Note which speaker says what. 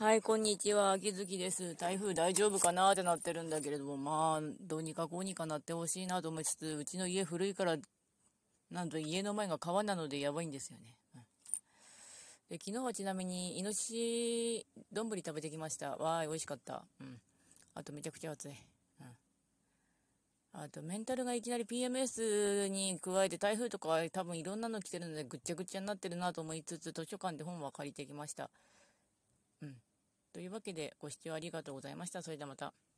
Speaker 1: はい、こんにちは。秋月です。台風大丈夫かなってなってるんだけれども、まあ、どうにかこうにかなってほしいなと思いつつ、うちの家古いから、なんと家の前が川なのでやばいんですよね。うん、で昨日はちなみに、イノシシ丼食べてきました。わーい、美味しかった。うん。あとめちゃくちゃ暑い。うん。あと、メンタルがいきなり PMS に加えて台風とか多分いろんなの来てるのでぐっちゃぐちゃになってるなと思いつつ、図書館で本は借りてきました。うん。というわけでご視聴ありがとうございました。それではまた。